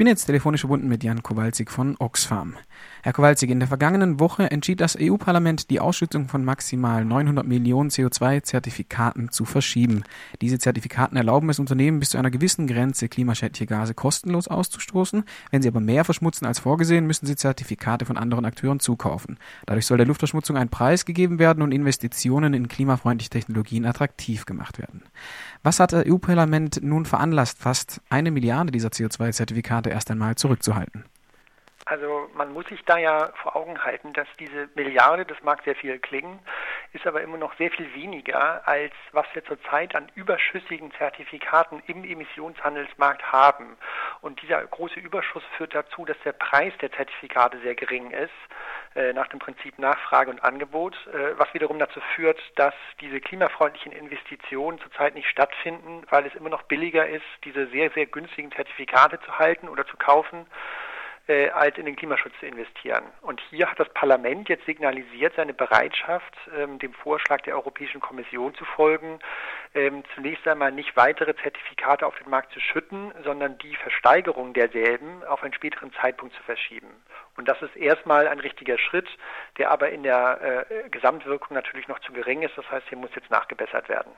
bin jetzt telefonisch verbunden mit Jan Kowalczyk von Oxfam. Herr Kowalczyk, in der vergangenen Woche entschied das EU-Parlament, die Ausschüttung von maximal 900 Millionen CO2-Zertifikaten zu verschieben. Diese Zertifikaten erlauben es Unternehmen bis zu einer gewissen Grenze klimaschädliche Gase kostenlos auszustoßen. Wenn sie aber mehr verschmutzen als vorgesehen, müssen sie Zertifikate von anderen Akteuren zukaufen. Dadurch soll der Luftverschmutzung ein Preis gegeben werden und Investitionen in klimafreundliche Technologien attraktiv gemacht werden. Was hat das EU-Parlament nun veranlasst, fast eine Milliarde dieser CO2-Zertifikate erst einmal zurückzuhalten? Also man muss sich da ja vor Augen halten, dass diese Milliarde, das mag sehr viel klingen, ist aber immer noch sehr viel weniger, als was wir zurzeit an überschüssigen Zertifikaten im Emissionshandelsmarkt haben. Und dieser große Überschuss führt dazu, dass der Preis der Zertifikate sehr gering ist, äh, nach dem Prinzip Nachfrage und Angebot, äh, was wiederum dazu führt, dass diese klimafreundlichen Investitionen zurzeit nicht stattfinden, weil es immer noch billiger ist, diese sehr, sehr günstigen Zertifikate zu halten oder zu kaufen äh, als in den Klimaschutz zu investieren. Und hier hat das Parlament jetzt signalisiert seine Bereitschaft, ähm, dem Vorschlag der Europäischen Kommission zu folgen, ähm, zunächst einmal nicht weitere Zertifikate auf den Markt zu schütten, sondern die Versteigerung derselben auf einen späteren Zeitpunkt zu verschieben. Und das ist erstmal ein richtiger Schritt, der aber in der äh, Gesamtwirkung natürlich noch zu gering ist. Das heißt, hier muss jetzt nachgebessert werden.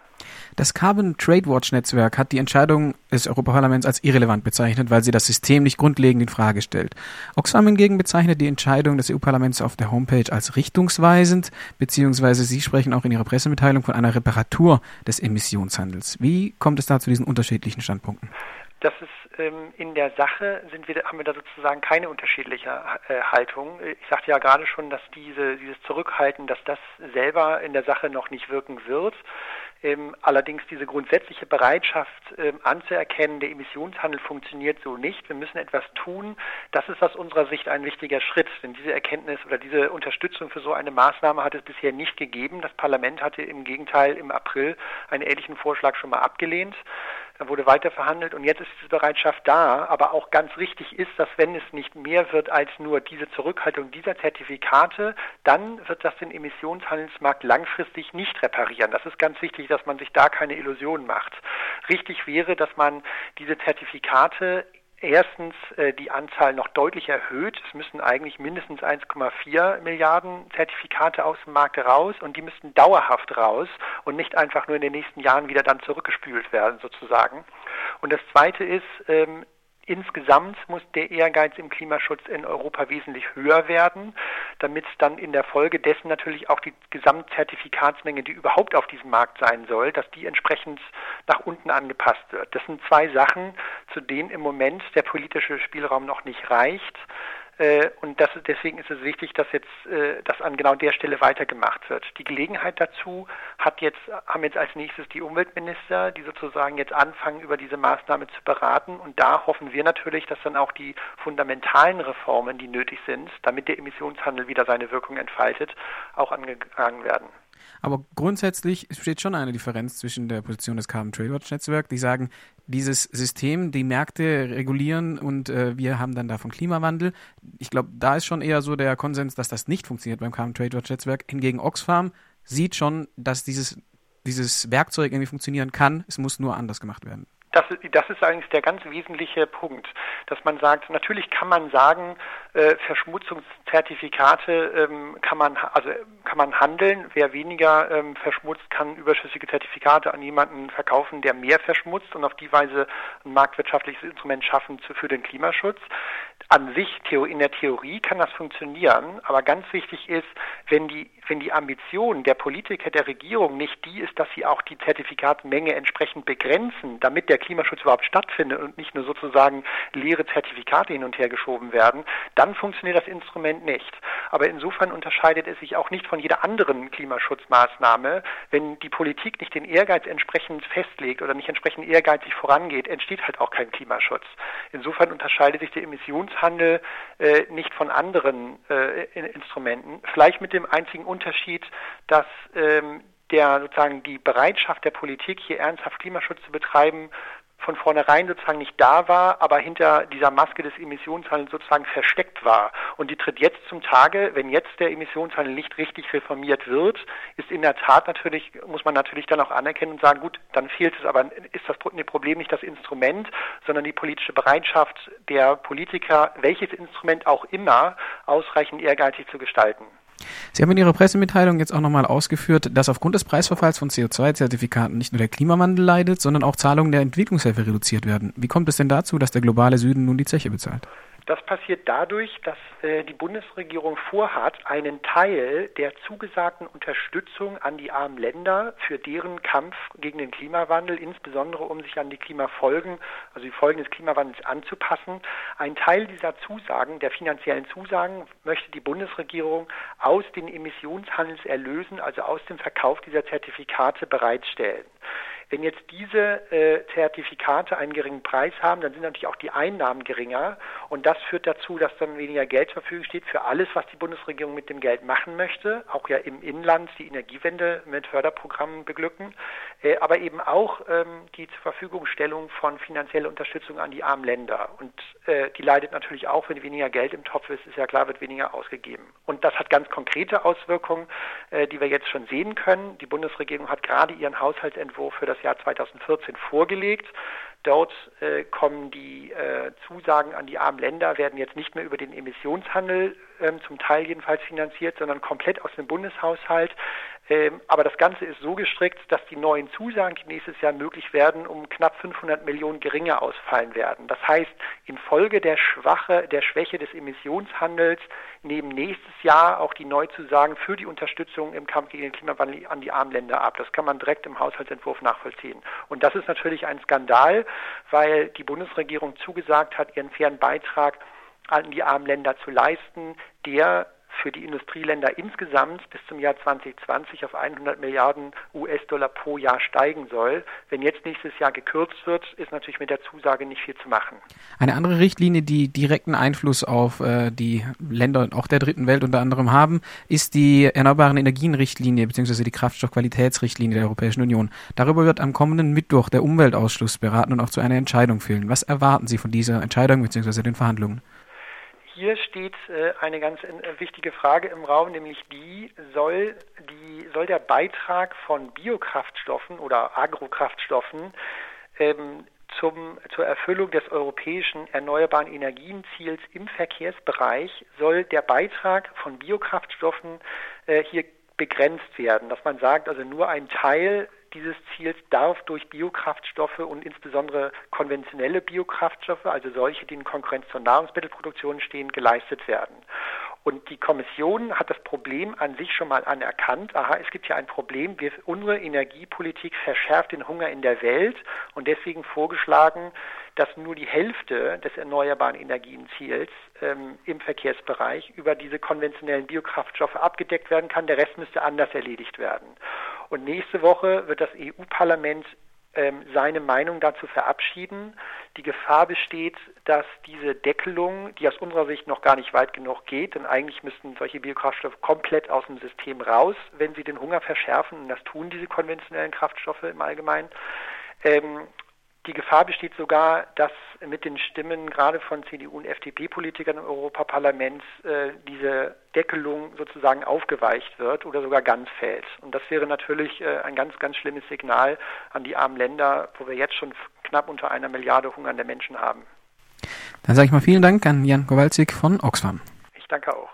Das Carbon Trade Watch Netzwerk hat die Entscheidung des Europaparlaments als irrelevant bezeichnet, weil sie das System nicht grundlegend in Frage stellt. Oxfam hingegen bezeichnet die Entscheidung des EU-Parlaments auf der Homepage als richtungsweisend, beziehungsweise Sie sprechen auch in Ihrer Pressemitteilung von einer Reparatur des Emissionshandels. Wie kommt es da zu diesen unterschiedlichen Standpunkten? Das ist ähm, in der Sache sind wir, haben wir da sozusagen keine unterschiedliche äh, Haltung. Ich sagte ja gerade schon, dass diese, dieses Zurückhalten, dass das selber in der Sache noch nicht wirken wird. Ähm, allerdings diese grundsätzliche Bereitschaft ähm, anzuerkennen, der Emissionshandel funktioniert so nicht. Wir müssen etwas tun. Das ist aus unserer Sicht ein wichtiger Schritt, denn diese Erkenntnis oder diese Unterstützung für so eine Maßnahme hat es bisher nicht gegeben. Das Parlament hatte im Gegenteil im April einen ähnlichen Vorschlag schon mal abgelehnt. Da wurde weiter verhandelt und jetzt ist diese Bereitschaft da. Aber auch ganz richtig ist, dass wenn es nicht mehr wird als nur diese Zurückhaltung dieser Zertifikate, dann wird das den Emissionshandelsmarkt langfristig nicht reparieren. Das ist ganz wichtig, dass man sich da keine Illusionen macht. Richtig wäre, dass man diese Zertifikate erstens äh, die Anzahl noch deutlich erhöht. Es müssen eigentlich mindestens 1,4 Milliarden Zertifikate aus dem Markt raus und die müssten dauerhaft raus und nicht einfach nur in den nächsten Jahren wieder dann zurückgespült werden sozusagen. Und das Zweite ist, ähm, Insgesamt muss der Ehrgeiz im Klimaschutz in Europa wesentlich höher werden, damit dann in der Folge dessen natürlich auch die Gesamtzertifikatsmenge, die überhaupt auf diesem Markt sein soll, dass die entsprechend nach unten angepasst wird. Das sind zwei Sachen, zu denen im Moment der politische Spielraum noch nicht reicht. Äh, und das, deswegen ist es wichtig, dass jetzt äh, das an genau der Stelle weitergemacht wird. Die Gelegenheit dazu hat jetzt, haben jetzt als nächstes die Umweltminister, die sozusagen jetzt anfangen, über diese Maßnahme zu beraten. Und da hoffen wir natürlich, dass dann auch die fundamentalen Reformen, die nötig sind, damit der Emissionshandel wieder seine Wirkung entfaltet, auch angegangen werden. Aber grundsätzlich besteht schon eine Differenz zwischen der Position des Carbon Trade Watch Netzwerk, die sagen, dieses System, die Märkte regulieren und äh, wir haben dann davon Klimawandel. Ich glaube, da ist schon eher so der Konsens, dass das nicht funktioniert beim Carbon Trade Watch Netzwerk. Hingegen Oxfam sieht schon, dass dieses, dieses Werkzeug irgendwie funktionieren kann. Es muss nur anders gemacht werden. Das, das ist eigentlich der ganz wesentliche Punkt, dass man sagt, natürlich kann man sagen, äh, Verschmutzungszertifikate ähm, kann man also kann man handeln. Wer weniger ähm, verschmutzt, kann überschüssige Zertifikate an jemanden verkaufen, der mehr verschmutzt und auf die Weise ein marktwirtschaftliches Instrument schaffen zu, für den Klimaschutz. An sich in der Theorie kann das funktionieren, aber ganz wichtig ist, wenn die wenn die Ambition der Politiker der Regierung nicht die ist, dass sie auch die Zertifikatmenge entsprechend begrenzen, damit der Klimaschutz überhaupt stattfindet und nicht nur sozusagen leere Zertifikate hin und her geschoben werden, dann funktioniert das Instrument nicht. Aber insofern unterscheidet es sich auch nicht von jeder anderen Klimaschutzmaßnahme. Wenn die Politik nicht den Ehrgeiz entsprechend festlegt oder nicht entsprechend ehrgeizig vorangeht, entsteht halt auch kein Klimaschutz. Insofern unterscheidet sich der Emissionshandel äh, nicht von anderen äh, Instrumenten. Vielleicht mit dem einzigen Unterschied, dass ähm, der sozusagen die Bereitschaft der Politik, hier ernsthaft Klimaschutz zu betreiben, von vornherein sozusagen nicht da war, aber hinter dieser Maske des Emissionshandels sozusagen versteckt war. Und die tritt jetzt zum Tage, wenn jetzt der Emissionshandel nicht richtig reformiert wird, ist in der Tat natürlich, muss man natürlich dann auch anerkennen und sagen, gut, dann fehlt es aber, ist das Problem nicht das Instrument, sondern die politische Bereitschaft der Politiker, welches Instrument auch immer, ausreichend ehrgeizig zu gestalten. Sie haben in Ihrer Pressemitteilung jetzt auch nochmal ausgeführt, dass aufgrund des Preisverfalls von CO2-Zertifikaten nicht nur der Klimawandel leidet, sondern auch Zahlungen der Entwicklungshilfe reduziert werden. Wie kommt es denn dazu, dass der globale Süden nun die Zeche bezahlt? Das passiert dadurch, dass äh, die Bundesregierung vorhat, einen Teil der zugesagten Unterstützung an die armen Länder für deren Kampf gegen den Klimawandel, insbesondere um sich an die Klimafolgen, also die Folgen des Klimawandels anzupassen, einen Teil dieser Zusagen, der finanziellen Zusagen, möchte die Bundesregierung aus den Emissionshandelserlösen, also aus dem Verkauf dieser Zertifikate bereitstellen. Wenn jetzt diese äh, Zertifikate einen geringen Preis haben, dann sind natürlich auch die Einnahmen geringer und das führt dazu, dass dann weniger Geld zur Verfügung steht für alles, was die Bundesregierung mit dem Geld machen möchte, auch ja im Inland die Energiewende mit Förderprogrammen beglücken, äh, aber eben auch ähm, die zur Verfügungstellung von finanzieller Unterstützung an die armen Länder und äh, die leidet natürlich auch, wenn weniger Geld im Topf ist, ist ja klar, wird weniger ausgegeben. Und das hat ganz konkrete Auswirkungen, äh, die wir jetzt schon sehen können. Die Bundesregierung hat gerade ihren Haushaltsentwurf für das Jahr 2014 vorgelegt. Dort äh, kommen die äh, Zusagen an die armen Länder, werden jetzt nicht mehr über den Emissionshandel zum Teil jedenfalls finanziert, sondern komplett aus dem Bundeshaushalt. Ähm, aber das Ganze ist so gestrickt, dass die neuen Zusagen, die nächstes Jahr möglich werden, um knapp 500 Millionen geringer ausfallen werden. Das heißt, infolge der Schwache, der Schwäche des Emissionshandels nehmen nächstes Jahr auch die Neuzusagen für die Unterstützung im Kampf gegen den Klimawandel an die armen Länder ab. Das kann man direkt im Haushaltsentwurf nachvollziehen. Und das ist natürlich ein Skandal, weil die Bundesregierung zugesagt hat, ihren fairen Beitrag an die armen Länder zu leisten, der für die Industrieländer insgesamt bis zum Jahr 2020 auf 100 Milliarden US-Dollar pro Jahr steigen soll. Wenn jetzt nächstes Jahr gekürzt wird, ist natürlich mit der Zusage nicht viel zu machen. Eine andere Richtlinie, die direkten Einfluss auf äh, die Länder auch der dritten Welt unter anderem haben, ist die Erneuerbaren Energien-Richtlinie bzw. die Kraftstoffqualitätsrichtlinie der Europäischen Union. Darüber wird am kommenden Mittwoch der Umweltausschuss beraten und auch zu einer Entscheidung führen. Was erwarten Sie von dieser Entscheidung bzw. den Verhandlungen? Hier steht äh, eine ganz äh, wichtige Frage im Raum, nämlich die soll, die, soll der Beitrag von Biokraftstoffen oder Agrokraftstoffen ähm, zum, zur Erfüllung des europäischen erneuerbaren Energienziels im Verkehrsbereich soll der Beitrag von Biokraftstoffen äh, hier begrenzt werden, dass man sagt, also nur ein Teil dieses Ziels darf durch Biokraftstoffe und insbesondere konventionelle Biokraftstoffe, also solche, die in Konkurrenz zur Nahrungsmittelproduktion stehen, geleistet werden. Und die Kommission hat das Problem an sich schon mal anerkannt. Aha, es gibt ja ein Problem. Wir, unsere Energiepolitik verschärft den Hunger in der Welt und deswegen vorgeschlagen, dass nur die Hälfte des erneuerbaren Energienziels ähm, im Verkehrsbereich über diese konventionellen Biokraftstoffe abgedeckt werden kann. Der Rest müsste anders erledigt werden. Und nächste Woche wird das EU-Parlament ähm, seine Meinung dazu verabschieden. Die Gefahr besteht, dass diese Deckelung, die aus unserer Sicht noch gar nicht weit genug geht, denn eigentlich müssten solche Biokraftstoffe komplett aus dem System raus, wenn sie den Hunger verschärfen, und das tun diese konventionellen Kraftstoffe im Allgemeinen, ähm, die Gefahr besteht sogar, dass mit den Stimmen gerade von CDU und FDP-Politikern im Europaparlament äh, diese Deckelung sozusagen aufgeweicht wird oder sogar ganz fällt. Und das wäre natürlich äh, ein ganz, ganz schlimmes Signal an die armen Länder, wo wir jetzt schon knapp unter einer Milliarde hungernde Menschen haben. Dann sage ich mal vielen Dank an Jan Kowalczyk von Oxfam. Ich danke auch.